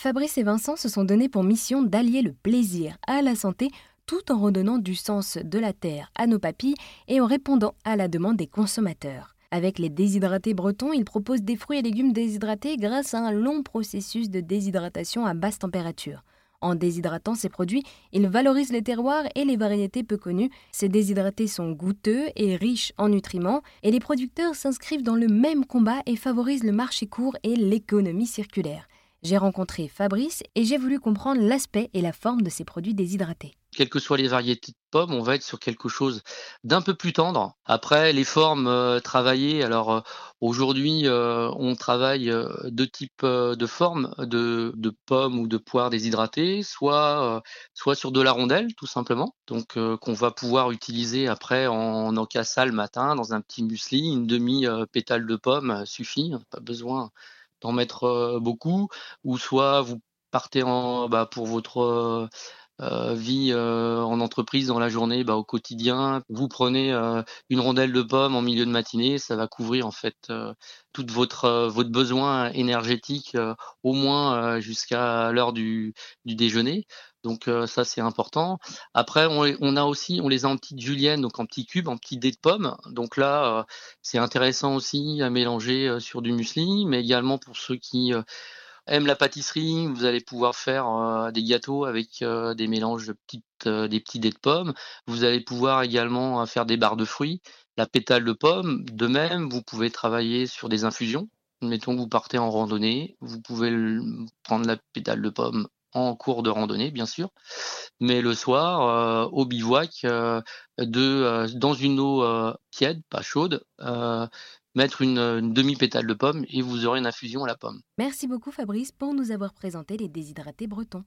Fabrice et Vincent se sont donnés pour mission d'allier le plaisir à la santé tout en redonnant du sens de la terre à nos papilles et en répondant à la demande des consommateurs. Avec les déshydratés bretons, ils proposent des fruits et légumes déshydratés grâce à un long processus de déshydratation à basse température. En déshydratant ces produits, ils valorisent les terroirs et les variétés peu connues. Ces déshydratés sont goûteux et riches en nutriments, et les producteurs s'inscrivent dans le même combat et favorisent le marché court et l'économie circulaire. J'ai rencontré Fabrice et j'ai voulu comprendre l'aspect et la forme de ces produits déshydratés quelles que soient les variétés de pommes, on va être sur quelque chose d'un peu plus tendre. Après, les formes euh, travaillées, alors euh, aujourd'hui, euh, on travaille deux types de formes de, pommes ou de poires déshydratées, soit, soit sur de la rondelle, tout simplement, donc qu'on va pouvoir utiliser après en encassa le matin dans un petit muesli, une demi-pétale de pomme suffit, pas besoin d'en mettre beaucoup, ou soit vous partez en, bah, pour votre euh, vie euh, en entreprise dans la journée, bah, au quotidien, vous prenez euh, une rondelle de pomme en milieu de matinée, ça va couvrir en fait tout votre votre besoin énergétique au moins jusqu'à l'heure du, du déjeuner. Donc ça c'est important. Après on, on, a aussi on les a en petites juliennes donc en petits cubes, en petits dés de pommes. Donc là c'est intéressant aussi à mélanger sur du muesli, mais également pour ceux qui aime la pâtisserie, vous allez pouvoir faire euh, des gâteaux avec euh, des mélanges de petites, euh, des petits dés de pommes. Vous allez pouvoir également faire des barres de fruits, la pétale de pomme. De même, vous pouvez travailler sur des infusions. Mettons que vous partez en randonnée, vous pouvez prendre la pétale de pomme en cours de randonnée, bien sûr, mais le soir, au bivouac, de, dans une eau tiède, pas chaude, mettre une, demi-pétale de pomme et vous aurez une infusion à la pomme. Merci beaucoup Fabrice pour nous avoir présenté les déshydratés bretons.